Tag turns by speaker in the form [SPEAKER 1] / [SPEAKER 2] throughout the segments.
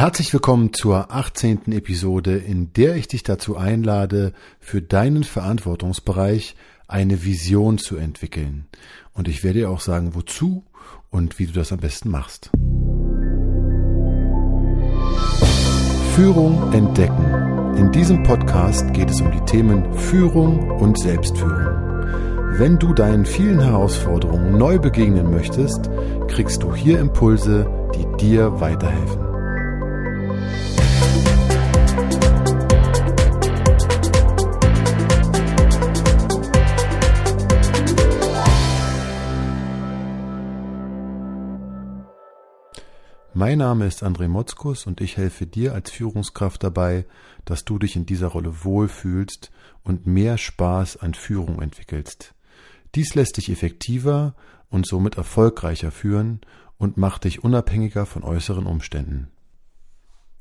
[SPEAKER 1] Herzlich willkommen zur 18. Episode, in der ich dich dazu einlade, für deinen Verantwortungsbereich eine Vision zu entwickeln. Und ich werde dir auch sagen, wozu und wie du das am besten machst. Führung entdecken. In diesem Podcast geht es um die Themen Führung und Selbstführung. Wenn du deinen vielen Herausforderungen neu begegnen möchtest, kriegst du hier Impulse, die dir weiterhelfen. Mein Name ist André Motzkus und ich helfe dir als Führungskraft dabei, dass du dich in dieser Rolle wohlfühlst und mehr Spaß an Führung entwickelst. Dies lässt dich effektiver und somit erfolgreicher führen und macht dich unabhängiger von äußeren Umständen.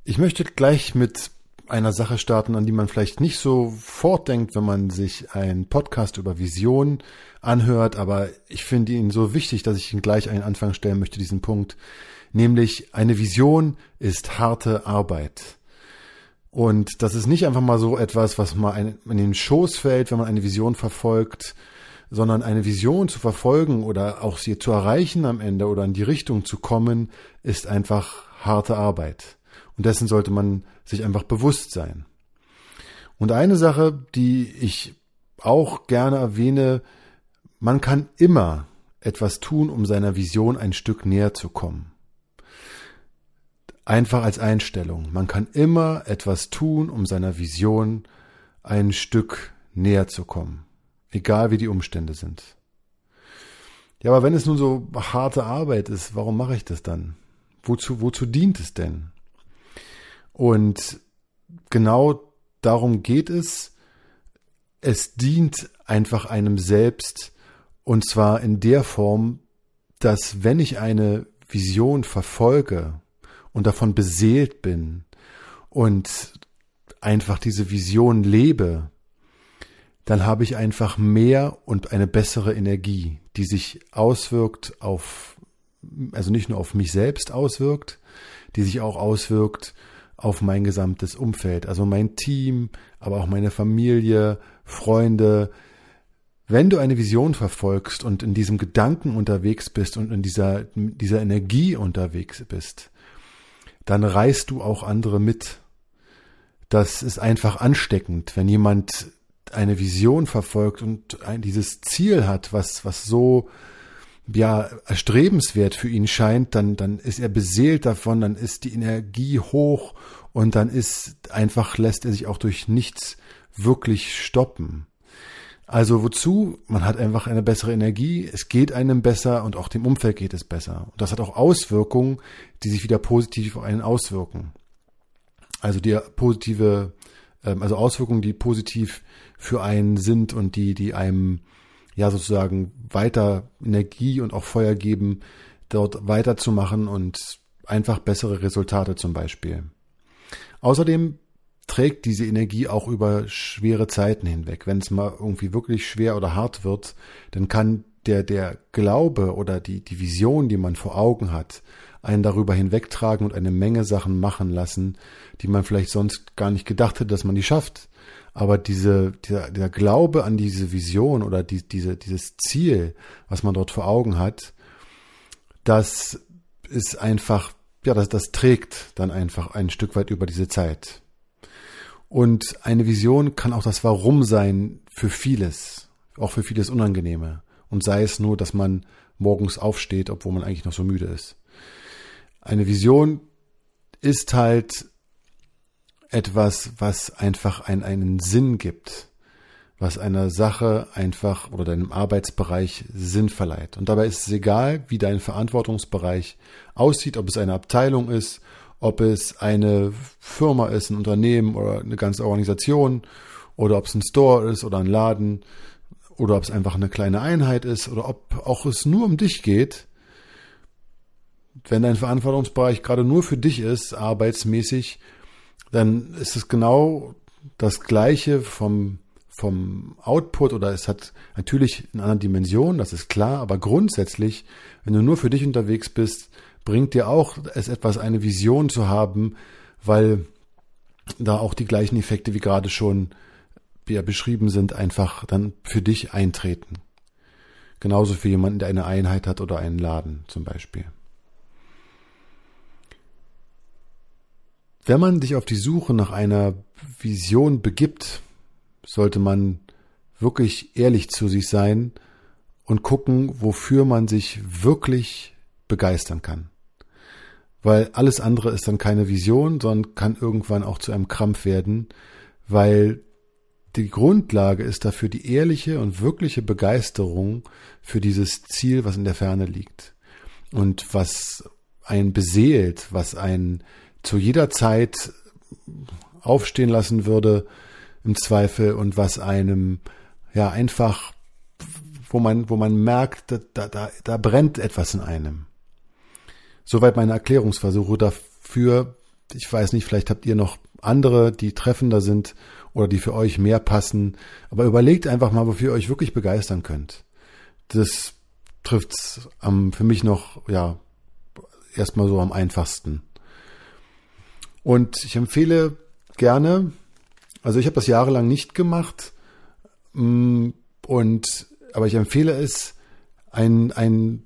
[SPEAKER 1] Ich möchte gleich mit einer Sache starten, an die man vielleicht nicht so fortdenkt, wenn man sich einen Podcast über Vision anhört, aber ich finde ihn so wichtig, dass ich ihn gleich einen Anfang stellen möchte, diesen Punkt. Nämlich eine Vision ist harte Arbeit. Und das ist nicht einfach mal so etwas, was mal in den Schoß fällt, wenn man eine Vision verfolgt, sondern eine Vision zu verfolgen oder auch sie zu erreichen am Ende oder in die Richtung zu kommen, ist einfach harte Arbeit. Und dessen sollte man sich einfach bewusst sein. Und eine Sache, die ich auch gerne erwähne, man kann immer etwas tun, um seiner Vision ein Stück näher zu kommen. Einfach als Einstellung. Man kann immer etwas tun, um seiner Vision ein Stück näher zu kommen egal wie die Umstände sind. Ja, aber wenn es nun so harte Arbeit ist, warum mache ich das dann? Wozu, wozu dient es denn? Und genau darum geht es. Es dient einfach einem selbst und zwar in der Form, dass wenn ich eine Vision verfolge und davon beseelt bin und einfach diese Vision lebe, dann habe ich einfach mehr und eine bessere Energie, die sich auswirkt auf, also nicht nur auf mich selbst auswirkt, die sich auch auswirkt auf mein gesamtes Umfeld, also mein Team, aber auch meine Familie, Freunde. Wenn du eine Vision verfolgst und in diesem Gedanken unterwegs bist und in dieser, dieser Energie unterwegs bist, dann reißt du auch andere mit. Das ist einfach ansteckend, wenn jemand eine Vision verfolgt und ein, dieses Ziel hat, was, was so, ja, erstrebenswert für ihn scheint, dann, dann ist er beseelt davon, dann ist die Energie hoch und dann ist einfach, lässt er sich auch durch nichts wirklich stoppen. Also wozu? Man hat einfach eine bessere Energie, es geht einem besser und auch dem Umfeld geht es besser. Und das hat auch Auswirkungen, die sich wieder positiv auf einen auswirken. Also die positive ähm, also Auswirkungen, die positiv für einen sind und die, die einem ja sozusagen weiter Energie und auch Feuer geben, dort weiterzumachen und einfach bessere Resultate zum Beispiel. Außerdem trägt diese Energie auch über schwere Zeiten hinweg. Wenn es mal irgendwie wirklich schwer oder hart wird, dann kann der, der Glaube oder die, die Vision, die man vor Augen hat, einen darüber hinwegtragen und eine Menge Sachen machen lassen, die man vielleicht sonst gar nicht gedacht hätte, dass man die schafft. Aber diese, der, der Glaube an diese Vision oder die, diese, dieses Ziel, was man dort vor Augen hat, das ist einfach, ja, das, das trägt dann einfach ein Stück weit über diese Zeit. Und eine Vision kann auch das Warum sein für vieles, auch für vieles Unangenehme. Und sei es nur, dass man morgens aufsteht, obwohl man eigentlich noch so müde ist. Eine Vision ist halt etwas, was einfach einen, einen Sinn gibt, was einer Sache einfach oder deinem Arbeitsbereich Sinn verleiht. Und dabei ist es egal, wie dein Verantwortungsbereich aussieht, ob es eine Abteilung ist, ob es eine Firma ist, ein Unternehmen oder eine ganze Organisation oder ob es ein Store ist oder ein Laden oder ob es einfach eine kleine Einheit ist oder ob auch es nur um dich geht wenn dein Verantwortungsbereich gerade nur für dich ist, arbeitsmäßig, dann ist es genau das Gleiche vom, vom Output oder es hat natürlich eine andere Dimension, das ist klar, aber grundsätzlich, wenn du nur für dich unterwegs bist, bringt dir auch es etwas, eine Vision zu haben, weil da auch die gleichen Effekte wie gerade schon ja, beschrieben sind, einfach dann für dich eintreten. Genauso für jemanden, der eine Einheit hat oder einen Laden zum Beispiel. Wenn man sich auf die Suche nach einer Vision begibt, sollte man wirklich ehrlich zu sich sein und gucken, wofür man sich wirklich begeistern kann. Weil alles andere ist dann keine Vision, sondern kann irgendwann auch zu einem Krampf werden, weil die Grundlage ist dafür die ehrliche und wirkliche Begeisterung für dieses Ziel, was in der Ferne liegt. Und was einen beseelt, was einen zu jeder Zeit aufstehen lassen würde, im Zweifel, und was einem ja einfach, wo man, wo man merkt, da, da, da brennt etwas in einem. Soweit meine Erklärungsversuche dafür. Ich weiß nicht, vielleicht habt ihr noch andere, die treffender sind oder die für euch mehr passen. Aber überlegt einfach mal, wofür ihr euch wirklich begeistern könnt. Das trifft's am, für mich noch, ja, erstmal so am einfachsten. Und ich empfehle gerne, also ich habe das jahrelang nicht gemacht, mm, und, aber ich empfehle es, ein, ein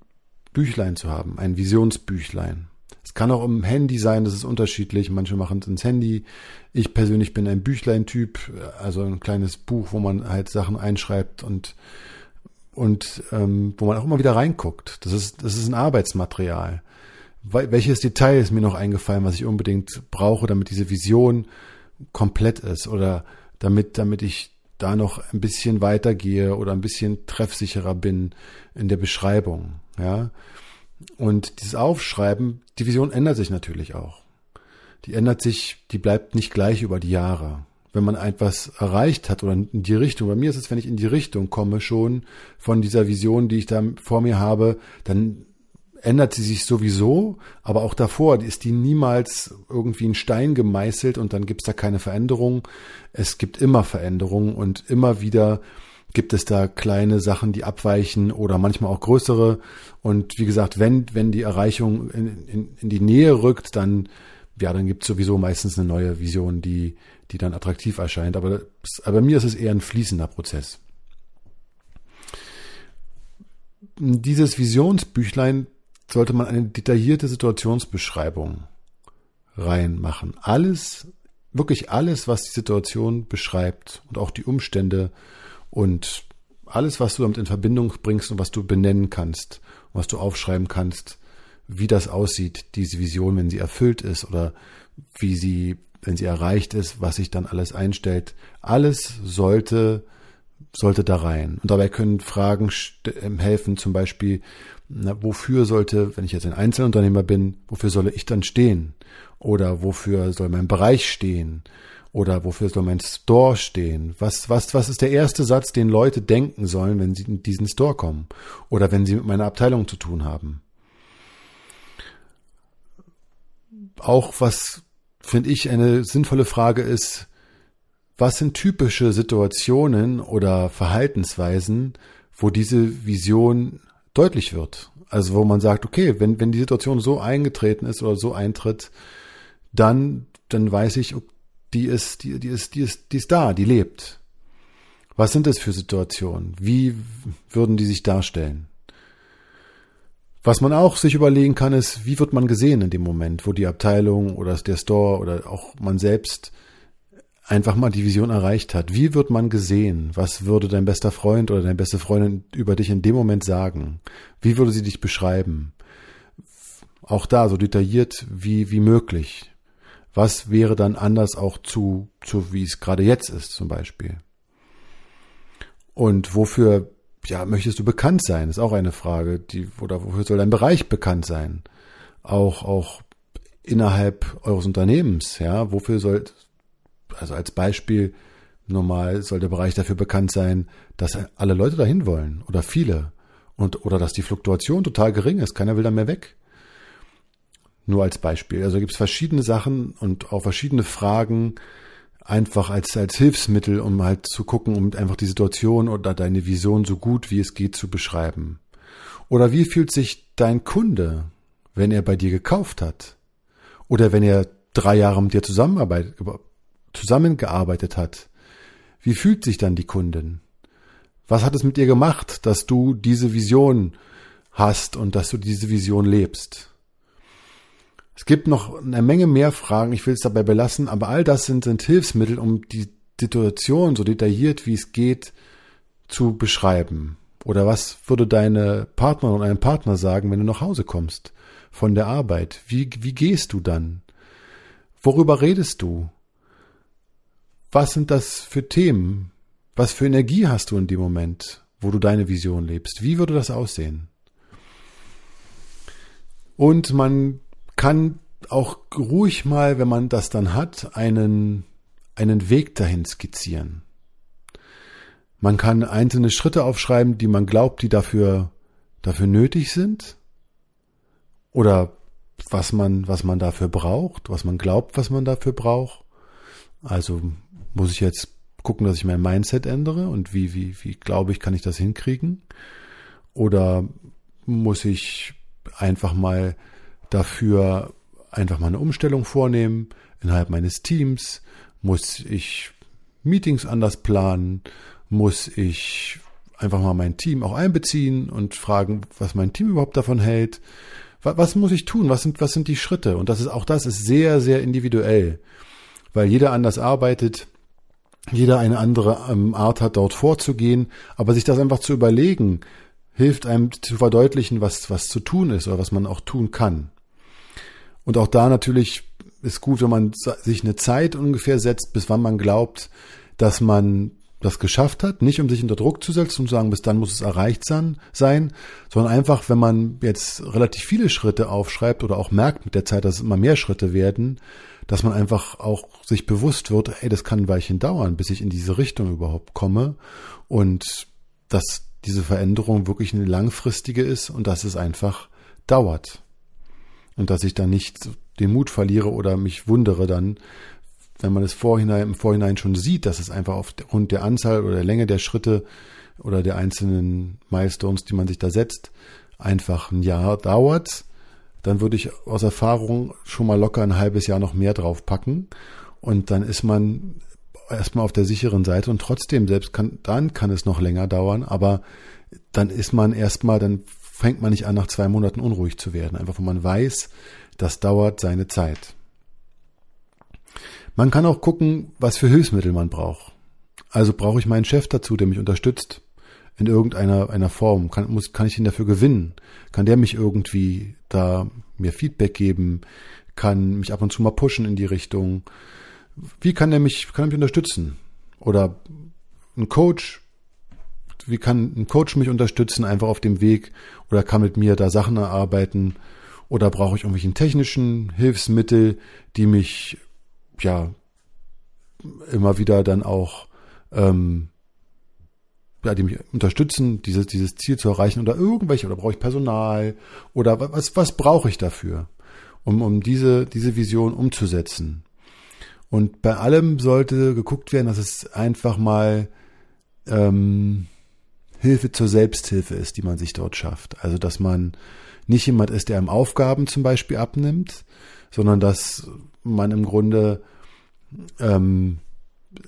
[SPEAKER 1] Büchlein zu haben, ein Visionsbüchlein. Es kann auch im Handy sein, das ist unterschiedlich. Manche machen es ins Handy. Ich persönlich bin ein Büchlein-Typ, also ein kleines Buch, wo man halt Sachen einschreibt und und ähm, wo man auch immer wieder reinguckt. Das ist das ist ein Arbeitsmaterial. Welches Detail ist mir noch eingefallen, was ich unbedingt brauche, damit diese Vision komplett ist oder damit damit ich da noch ein bisschen weitergehe oder ein bisschen treffsicherer bin in der Beschreibung, ja. Und dieses Aufschreiben, die Vision ändert sich natürlich auch. Die ändert sich, die bleibt nicht gleich über die Jahre. Wenn man etwas erreicht hat oder in die Richtung, bei mir ist es, wenn ich in die Richtung komme schon von dieser Vision, die ich da vor mir habe, dann ändert sie sich sowieso, aber auch davor ist die niemals irgendwie in Stein gemeißelt und dann gibt's da keine Veränderung. Es gibt immer Veränderungen und immer wieder gibt es da kleine Sachen, die abweichen oder manchmal auch größere. Und wie gesagt, wenn, wenn die Erreichung in, in, in die Nähe rückt, dann, ja, dann gibt es sowieso meistens eine neue Vision, die, die dann attraktiv erscheint. Aber, aber bei mir ist es eher ein fließender Prozess. Dieses Visionsbüchlein sollte man eine detaillierte Situationsbeschreibung reinmachen. Alles, wirklich alles, was die Situation beschreibt und auch die Umstände und alles, was du damit in Verbindung bringst und was du benennen kannst, was du aufschreiben kannst, wie das aussieht, diese Vision, wenn sie erfüllt ist oder wie sie, wenn sie erreicht ist, was sich dann alles einstellt. Alles sollte, sollte da rein. Und dabei können Fragen ähm, helfen, zum Beispiel, na, wofür sollte, wenn ich jetzt ein Einzelunternehmer bin, wofür solle ich dann stehen? Oder wofür soll mein Bereich stehen? Oder wofür soll mein Store stehen? Was, was, was ist der erste Satz, den Leute denken sollen, wenn sie in diesen Store kommen? Oder wenn sie mit meiner Abteilung zu tun haben? Auch was, finde ich, eine sinnvolle Frage ist, was sind typische Situationen oder Verhaltensweisen, wo diese Vision deutlich wird? Also wo man sagt, okay, wenn, wenn die Situation so eingetreten ist oder so eintritt, dann, dann weiß ich, die ist, die, die ist, die ist, die ist da, die lebt. Was sind das für Situationen? Wie würden die sich darstellen? Was man auch sich überlegen kann, ist, wie wird man gesehen in dem Moment, wo die Abteilung oder der Store oder auch man selbst einfach mal die Vision erreicht hat. Wie wird man gesehen? Was würde dein bester Freund oder deine beste Freundin über dich in dem Moment sagen? Wie würde sie dich beschreiben? Auch da so detailliert wie, wie möglich. Was wäre dann anders auch zu, zu wie es gerade jetzt ist zum Beispiel? Und wofür ja, möchtest du bekannt sein? Ist auch eine Frage, die, oder wofür soll dein Bereich bekannt sein? Auch, auch innerhalb eures Unternehmens, ja, wofür soll, also als Beispiel, normal soll der Bereich dafür bekannt sein, dass alle Leute dahin wollen oder viele und, oder dass die Fluktuation total gering ist, keiner will da mehr weg. Nur als Beispiel. Also gibt es verschiedene Sachen und auch verschiedene Fragen einfach als, als Hilfsmittel, um halt zu gucken, um einfach die Situation oder deine Vision so gut wie es geht zu beschreiben. Oder wie fühlt sich dein Kunde, wenn er bei dir gekauft hat? Oder wenn er drei Jahre mit dir zusammengearbeitet hat? Wie fühlt sich dann die Kundin? Was hat es mit ihr gemacht, dass du diese Vision hast und dass du diese Vision lebst? Es gibt noch eine Menge mehr Fragen, ich will es dabei belassen, aber all das sind, sind Hilfsmittel, um die Situation so detailliert wie es geht zu beschreiben. Oder was würde deine Partnerin und ein Partner sagen, wenn du nach Hause kommst von der Arbeit? Wie, wie gehst du dann? Worüber redest du? Was sind das für Themen? Was für Energie hast du in dem Moment, wo du deine Vision lebst? Wie würde das aussehen? Und man kann auch ruhig mal, wenn man das dann hat, einen, einen Weg dahin skizzieren. Man kann einzelne Schritte aufschreiben, die man glaubt, die dafür, dafür nötig sind. Oder was man, was man dafür braucht, was man glaubt, was man dafür braucht. Also muss ich jetzt gucken, dass ich mein Mindset ändere und wie, wie, wie glaube ich, kann ich das hinkriegen? Oder muss ich einfach mal dafür einfach mal eine Umstellung vornehmen innerhalb meines Teams? Muss ich Meetings anders planen? muss ich einfach mal mein Team auch einbeziehen und fragen, was mein Team überhaupt davon hält. Was, muss ich tun? Was sind, was sind die Schritte? Und das ist, auch das ist sehr, sehr individuell, weil jeder anders arbeitet, jeder eine andere ähm, Art hat, dort vorzugehen, aber sich das einfach zu überlegen, hilft einem zu verdeutlichen, was, was zu tun ist oder was man auch tun kann. Und auch da natürlich ist gut, wenn man sich eine Zeit ungefähr setzt, bis wann man glaubt, dass man das geschafft hat, nicht um sich unter Druck zu setzen und zu sagen, bis dann muss es erreicht sein, sein, sondern einfach, wenn man jetzt relativ viele Schritte aufschreibt oder auch merkt mit der Zeit, dass es immer mehr Schritte werden, dass man einfach auch sich bewusst wird, ey, das kann ein Weilchen dauern, bis ich in diese Richtung überhaupt komme und dass diese Veränderung wirklich eine langfristige ist und dass es einfach dauert. Und dass ich dann nicht den Mut verliere oder mich wundere dann, wenn man es vorhinein, im Vorhinein schon sieht, dass es einfach aufgrund der Anzahl oder der Länge der Schritte oder der einzelnen Milestones, die man sich da setzt, einfach ein Jahr dauert, dann würde ich aus Erfahrung schon mal locker ein halbes Jahr noch mehr draufpacken. Und dann ist man erstmal auf der sicheren Seite und trotzdem, selbst kann, dann kann es noch länger dauern, aber dann ist man erstmal, dann fängt man nicht an, nach zwei Monaten unruhig zu werden. Einfach, wo man weiß, das dauert seine Zeit. Man kann auch gucken, was für Hilfsmittel man braucht. Also brauche ich meinen Chef dazu, der mich unterstützt in irgendeiner einer Form. Kann, muss, kann ich ihn dafür gewinnen? Kann der mich irgendwie da mir Feedback geben? Kann mich ab und zu mal pushen in die Richtung? Wie kann er mich, kann er mich unterstützen? Oder ein Coach? Wie kann ein Coach mich unterstützen, einfach auf dem Weg? Oder kann mit mir da Sachen erarbeiten? Oder brauche ich irgendwelchen technischen Hilfsmittel, die mich ja immer wieder dann auch ähm, ja, die mich unterstützen, dieses, dieses Ziel zu erreichen oder irgendwelche, oder brauche ich Personal oder was, was brauche ich dafür, um, um diese, diese Vision umzusetzen. Und bei allem sollte geguckt werden, dass es einfach mal ähm, Hilfe zur Selbsthilfe ist, die man sich dort schafft. Also dass man nicht jemand ist, der einem Aufgaben zum Beispiel abnimmt, sondern dass man im Grunde ähm,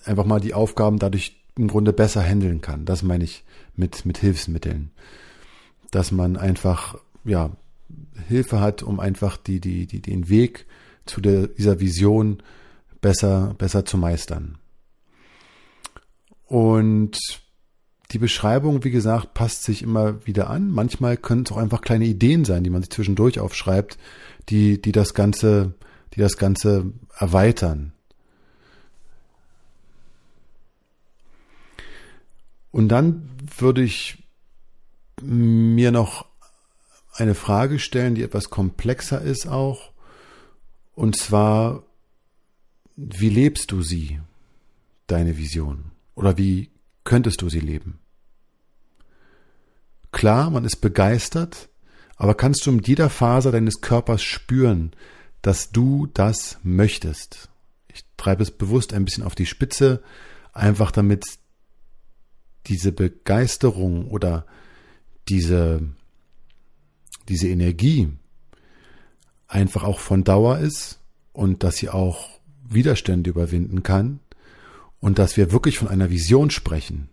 [SPEAKER 1] einfach mal die Aufgaben dadurch im Grunde besser handeln kann. Das meine ich mit, mit Hilfsmitteln. Dass man einfach, ja, Hilfe hat, um einfach die, die, die, den Weg zu der, dieser Vision besser, besser zu meistern. Und die Beschreibung, wie gesagt, passt sich immer wieder an. Manchmal können es auch einfach kleine Ideen sein, die man sich zwischendurch aufschreibt, die, die das Ganze, die das Ganze erweitern. Und dann würde ich mir noch eine Frage stellen, die etwas komplexer ist auch. Und zwar, wie lebst du sie, deine Vision? Oder wie könntest du sie leben? Klar, man ist begeistert, aber kannst du mit jeder Faser deines Körpers spüren, dass du das möchtest? Ich treibe es bewusst ein bisschen auf die Spitze, einfach damit diese Begeisterung oder diese, diese Energie einfach auch von Dauer ist und dass sie auch Widerstände überwinden kann und dass wir wirklich von einer Vision sprechen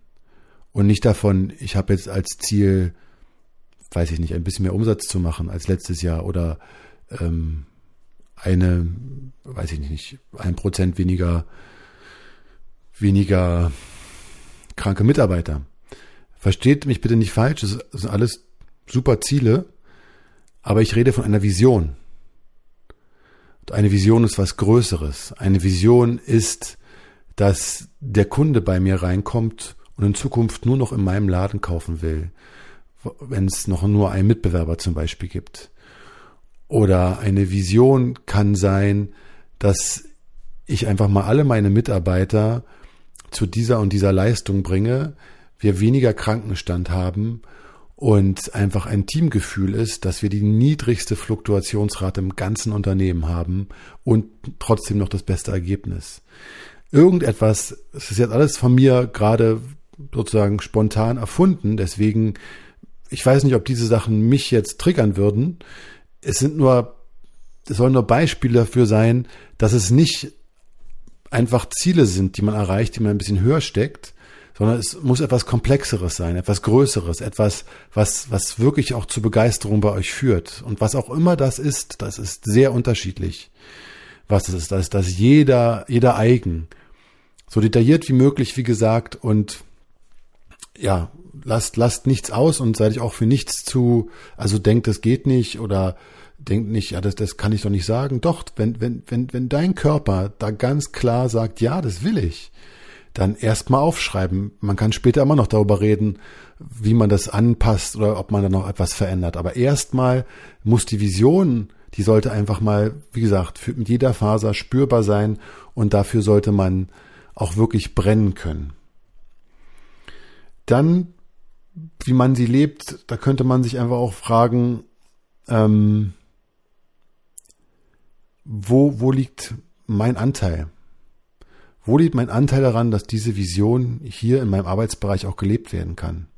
[SPEAKER 1] und nicht davon, ich habe jetzt als Ziel, weiß ich nicht, ein bisschen mehr Umsatz zu machen als letztes Jahr oder ähm, eine, weiß ich nicht, ein Prozent weniger, weniger kranke Mitarbeiter. Versteht mich bitte nicht falsch, das sind alles super Ziele, aber ich rede von einer Vision. Und eine Vision ist was Größeres. Eine Vision ist, dass der Kunde bei mir reinkommt und in Zukunft nur noch in meinem Laden kaufen will, wenn es noch nur einen Mitbewerber zum Beispiel gibt. Oder eine Vision kann sein, dass ich einfach mal alle meine Mitarbeiter zu dieser und dieser Leistung bringe, wir weniger Krankenstand haben und einfach ein Teamgefühl ist, dass wir die niedrigste Fluktuationsrate im ganzen Unternehmen haben und trotzdem noch das beste Ergebnis. Irgendetwas, es ist jetzt alles von mir gerade sozusagen spontan erfunden, deswegen, ich weiß nicht, ob diese Sachen mich jetzt triggern würden. Es sind nur, es sollen nur Beispiele dafür sein, dass es nicht einfach Ziele sind, die man erreicht, die man ein bisschen höher steckt, sondern es muss etwas Komplexeres sein, etwas Größeres, etwas, was, was wirklich auch zu Begeisterung bei euch führt. Und was auch immer das ist, das ist sehr unterschiedlich. Was das ist, das ist das jeder, jeder eigen. So detailliert wie möglich, wie gesagt, und ja, lasst, lasst nichts aus und seid auch für nichts zu, also denkt, das geht nicht oder denkt nicht, ja, das, das kann ich doch nicht sagen. Doch, wenn, wenn, wenn, wenn dein Körper da ganz klar sagt, ja, das will ich, dann erstmal aufschreiben. Man kann später immer noch darüber reden, wie man das anpasst oder ob man da noch etwas verändert. Aber erstmal muss die Vision, die sollte einfach mal, wie gesagt, für, mit jeder Faser spürbar sein und dafür sollte man auch wirklich brennen können. Dann, wie man sie lebt, da könnte man sich einfach auch fragen, ähm, wo, wo liegt mein Anteil? Wo liegt mein Anteil daran, dass diese Vision hier in meinem Arbeitsbereich auch gelebt werden kann?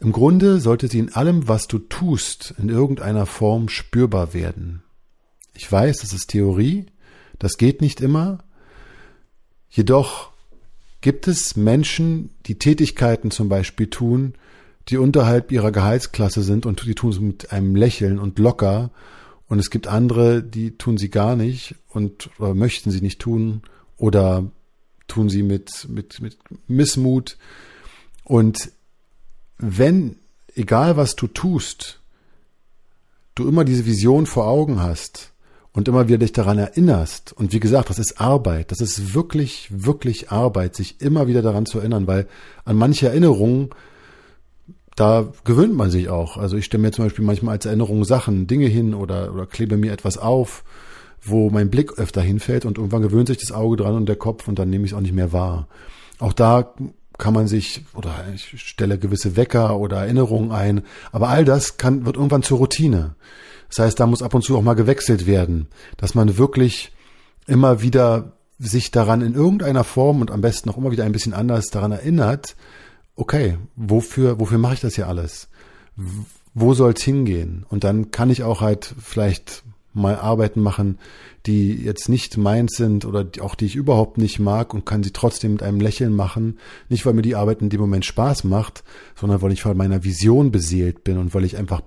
[SPEAKER 1] Im Grunde sollte sie in allem, was du tust, in irgendeiner Form spürbar werden. Ich weiß, das ist Theorie, das geht nicht immer. Jedoch gibt es Menschen, die Tätigkeiten zum Beispiel tun, die unterhalb ihrer Gehaltsklasse sind und die tun es mit einem Lächeln und locker und es gibt andere, die tun sie gar nicht und möchten sie nicht tun oder tun sie mit, mit, mit Missmut. Und wenn, egal was du tust, du immer diese Vision vor Augen hast und immer wieder dich daran erinnerst, und wie gesagt, das ist Arbeit, das ist wirklich, wirklich Arbeit, sich immer wieder daran zu erinnern, weil an manche Erinnerungen da gewöhnt man sich auch. Also ich stelle mir zum Beispiel manchmal als Erinnerung Sachen, Dinge hin oder, oder klebe mir etwas auf, wo mein Blick öfter hinfällt und irgendwann gewöhnt sich das Auge dran und der Kopf und dann nehme ich es auch nicht mehr wahr. Auch da kann man sich oder ich stelle gewisse Wecker oder Erinnerungen ein, aber all das kann wird irgendwann zur Routine. Das heißt, da muss ab und zu auch mal gewechselt werden, dass man wirklich immer wieder sich daran in irgendeiner Form und am besten auch immer wieder ein bisschen anders daran erinnert, okay, wofür, wofür mache ich das hier alles? Wo soll's hingehen? Und dann kann ich auch halt vielleicht mal Arbeiten machen, die jetzt nicht meins sind oder auch die ich überhaupt nicht mag und kann sie trotzdem mit einem Lächeln machen. Nicht, weil mir die Arbeit in dem Moment Spaß macht, sondern weil ich von meiner Vision beseelt bin und weil ich einfach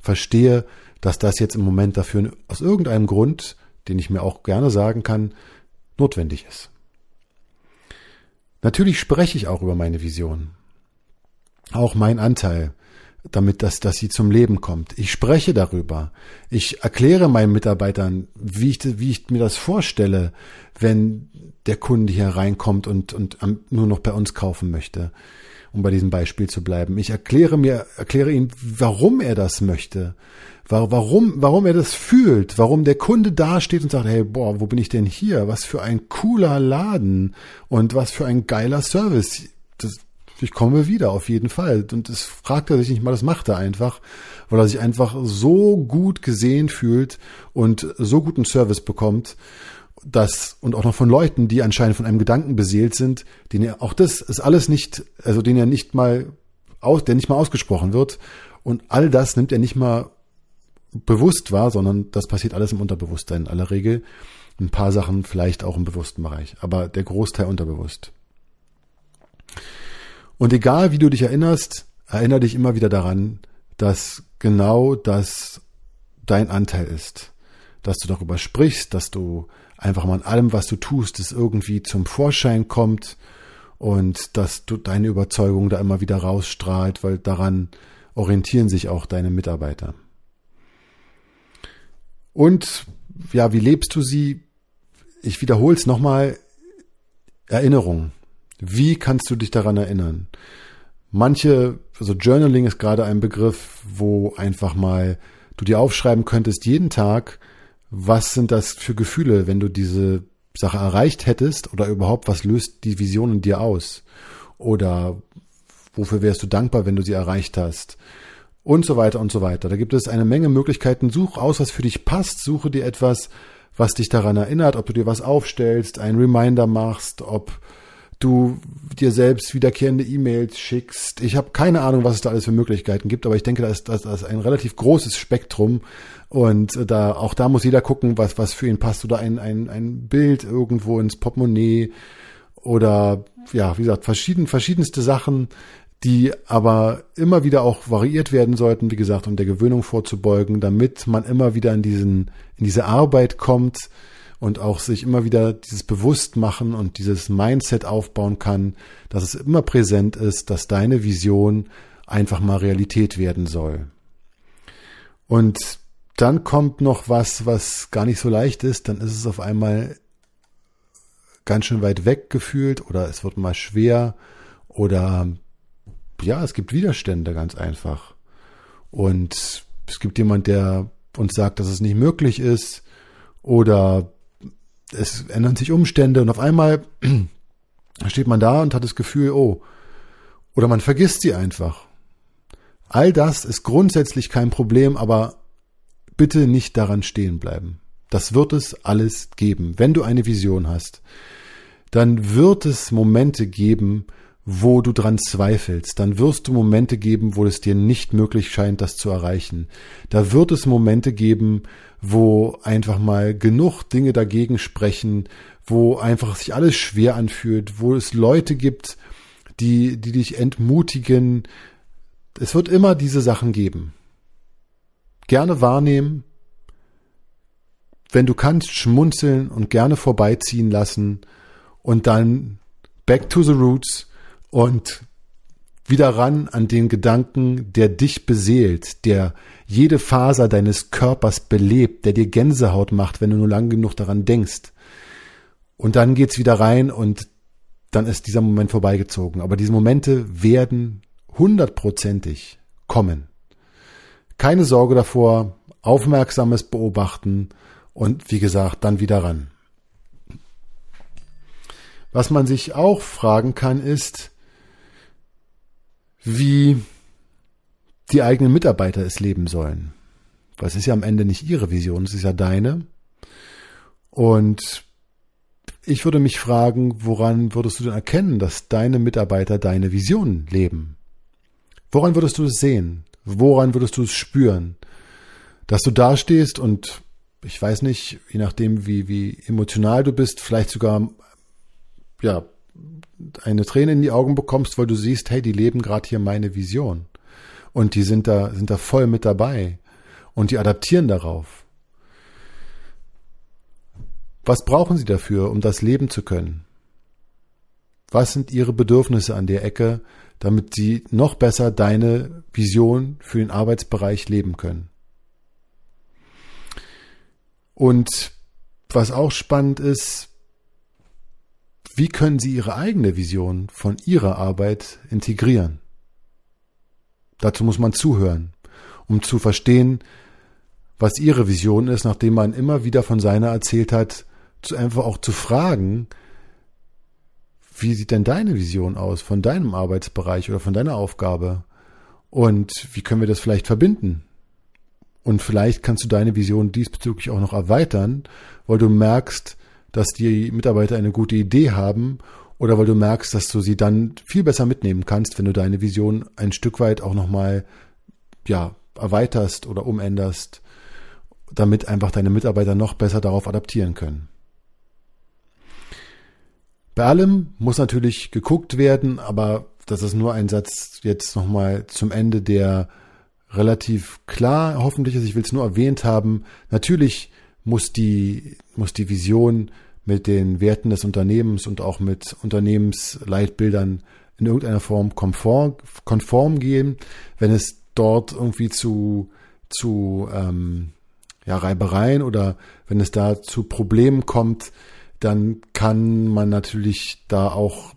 [SPEAKER 1] verstehe, dass das jetzt im Moment dafür aus irgendeinem Grund, den ich mir auch gerne sagen kann, notwendig ist. Natürlich spreche ich auch über meine Vision auch mein Anteil, damit dass, dass sie zum Leben kommt. Ich spreche darüber. Ich erkläre meinen Mitarbeitern, wie ich, wie ich mir das vorstelle, wenn der Kunde hier reinkommt und, und nur noch bei uns kaufen möchte, um bei diesem Beispiel zu bleiben. Ich erkläre mir, erkläre ihm, warum er das möchte, warum, warum er das fühlt, warum der Kunde dasteht und sagt, hey, boah, wo bin ich denn hier? Was für ein cooler Laden und was für ein geiler Service. Das, ich komme wieder, auf jeden Fall. Und das fragt er sich nicht mal, das macht er einfach, weil er sich einfach so gut gesehen fühlt und so guten Service bekommt, dass, und auch noch von Leuten, die anscheinend von einem Gedanken beseelt sind, den er, auch das ist alles nicht, also den er nicht mal aus, der nicht mal ausgesprochen wird. Und all das nimmt er nicht mal bewusst war, sondern das passiert alles im Unterbewusstsein in aller Regel. Ein paar Sachen vielleicht auch im bewussten Bereich, aber der Großteil unterbewusst. Und egal wie du dich erinnerst, erinnere dich immer wieder daran, dass genau das dein Anteil ist. Dass du darüber sprichst, dass du einfach mal an allem, was du tust, es irgendwie zum Vorschein kommt und dass du deine Überzeugung da immer wieder rausstrahlt, weil daran orientieren sich auch deine Mitarbeiter. Und ja, wie lebst du sie? Ich wiederhole es nochmal. Erinnerung. Wie kannst du dich daran erinnern? Manche, also Journaling ist gerade ein Begriff, wo einfach mal du dir aufschreiben könntest, jeden Tag, was sind das für Gefühle, wenn du diese Sache erreicht hättest oder überhaupt, was löst die Vision in dir aus? Oder wofür wärst du dankbar, wenn du sie erreicht hast? Und so weiter und so weiter. Da gibt es eine Menge Möglichkeiten. Such aus, was für dich passt. Suche dir etwas, was dich daran erinnert, ob du dir was aufstellst, einen Reminder machst, ob du dir selbst wiederkehrende E-Mails schickst. Ich habe keine Ahnung, was es da alles für Möglichkeiten gibt, aber ich denke, da ist, das ist ein relativ großes Spektrum. Und da auch da muss jeder gucken, was was für ihn passt. Oder ein ein ein Bild irgendwo ins Portemonnaie. Oder ja, wie gesagt, verschieden verschiedenste Sachen, die aber immer wieder auch variiert werden sollten, wie gesagt, um der Gewöhnung vorzubeugen, damit man immer wieder in diesen in diese Arbeit kommt und auch sich immer wieder dieses Bewusstmachen und dieses Mindset aufbauen kann, dass es immer präsent ist, dass deine Vision einfach mal Realität werden soll. Und dann kommt noch was, was gar nicht so leicht ist, dann ist es auf einmal ganz schön weit weg gefühlt oder es wird mal schwer oder ja, es gibt Widerstände ganz einfach. Und es gibt jemand, der uns sagt, dass es nicht möglich ist oder es ändern sich Umstände und auf einmal steht man da und hat das Gefühl, oh, oder man vergisst sie einfach. All das ist grundsätzlich kein Problem, aber bitte nicht daran stehen bleiben. Das wird es alles geben. Wenn du eine Vision hast, dann wird es Momente geben, wo du dran zweifelst, dann wirst du Momente geben, wo es dir nicht möglich scheint, das zu erreichen. Da wird es Momente geben, wo einfach mal genug Dinge dagegen sprechen, wo einfach sich alles schwer anfühlt, wo es Leute gibt, die, die dich entmutigen. Es wird immer diese Sachen geben. Gerne wahrnehmen, wenn du kannst, schmunzeln und gerne vorbeiziehen lassen und dann back to the roots und wieder ran an den Gedanken, der dich beseelt, der jede Faser deines Körpers belebt, der dir Gänsehaut macht, wenn du nur lang genug daran denkst. Und dann geht's wieder rein und dann ist dieser Moment vorbeigezogen. Aber diese Momente werden hundertprozentig kommen. Keine Sorge davor, aufmerksames Beobachten und wie gesagt, dann wieder ran. Was man sich auch fragen kann, ist, wie die eigenen Mitarbeiter es leben sollen. Weil es ist ja am Ende nicht ihre Vision, es ist ja deine. Und ich würde mich fragen, woran würdest du denn erkennen, dass deine Mitarbeiter deine Vision leben? Woran würdest du es sehen? Woran würdest du es spüren? Dass du dastehst und ich weiß nicht, je nachdem, wie, wie emotional du bist, vielleicht sogar, ja, eine Träne in die Augen bekommst, weil du siehst, hey, die leben gerade hier meine Vision. Und die sind da, sind da voll mit dabei. Und die adaptieren darauf. Was brauchen sie dafür, um das leben zu können? Was sind ihre Bedürfnisse an der Ecke, damit sie noch besser deine Vision für den Arbeitsbereich leben können? Und was auch spannend ist, wie können Sie Ihre eigene Vision von Ihrer Arbeit integrieren? Dazu muss man zuhören, um zu verstehen, was Ihre Vision ist, nachdem man immer wieder von seiner erzählt hat, zu einfach auch zu fragen, wie sieht denn deine Vision aus von deinem Arbeitsbereich oder von deiner Aufgabe? Und wie können wir das vielleicht verbinden? Und vielleicht kannst du deine Vision diesbezüglich auch noch erweitern, weil du merkst, dass die Mitarbeiter eine gute Idee haben oder weil du merkst, dass du sie dann viel besser mitnehmen kannst, wenn du deine Vision ein Stück weit auch nochmal, ja, erweiterst oder umänderst, damit einfach deine Mitarbeiter noch besser darauf adaptieren können. Bei allem muss natürlich geguckt werden, aber das ist nur ein Satz jetzt nochmal zum Ende, der relativ klar hoffentlich ist. Ich will es nur erwähnt haben. Natürlich muss die, muss die Vision mit den Werten des Unternehmens und auch mit Unternehmensleitbildern in irgendeiner Form konform, konform gehen. Wenn es dort irgendwie zu, zu ähm, ja, Reibereien oder wenn es da zu Problemen kommt, dann kann man natürlich da auch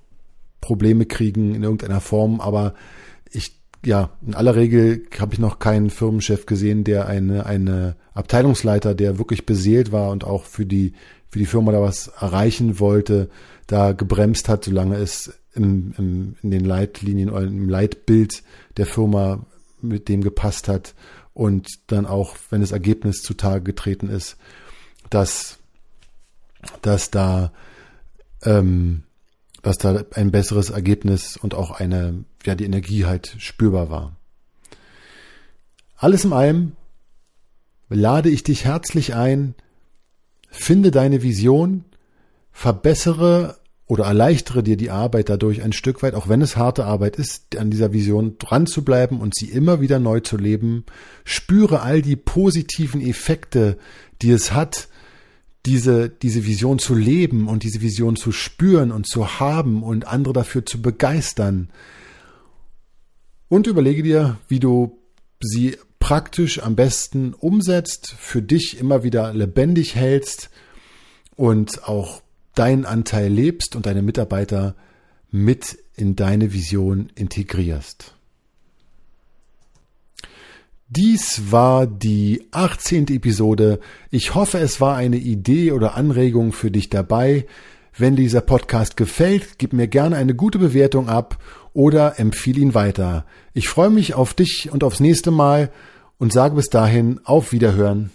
[SPEAKER 1] Probleme kriegen in irgendeiner Form. Aber ja, in aller Regel habe ich noch keinen Firmenchef gesehen, der eine, eine Abteilungsleiter, der wirklich beseelt war und auch für die, für die Firma da was erreichen wollte, da gebremst hat, solange es im, im, in den Leitlinien oder im Leitbild der Firma mit dem gepasst hat und dann auch, wenn das Ergebnis zutage getreten ist, dass dass da, ähm, dass da ein besseres Ergebnis und auch eine, ja, die Energie halt spürbar war. Alles in allem lade ich dich herzlich ein, finde deine Vision, verbessere oder erleichtere dir die Arbeit dadurch ein Stück weit, auch wenn es harte Arbeit ist, an dieser Vision dran zu bleiben und sie immer wieder neu zu leben. Spüre all die positiven Effekte, die es hat, diese, diese Vision zu leben und diese Vision zu spüren und zu haben und andere dafür zu begeistern. Und überlege dir, wie du sie praktisch am besten umsetzt, für dich immer wieder lebendig hältst und auch deinen Anteil lebst und deine Mitarbeiter mit in deine Vision integrierst. Dies war die 18. Episode. Ich hoffe, es war eine Idee oder Anregung für dich dabei. Wenn dieser Podcast gefällt, gib mir gerne eine gute Bewertung ab oder empfehle ihn weiter. Ich freue mich auf dich und aufs nächste Mal und sage bis dahin auf Wiederhören.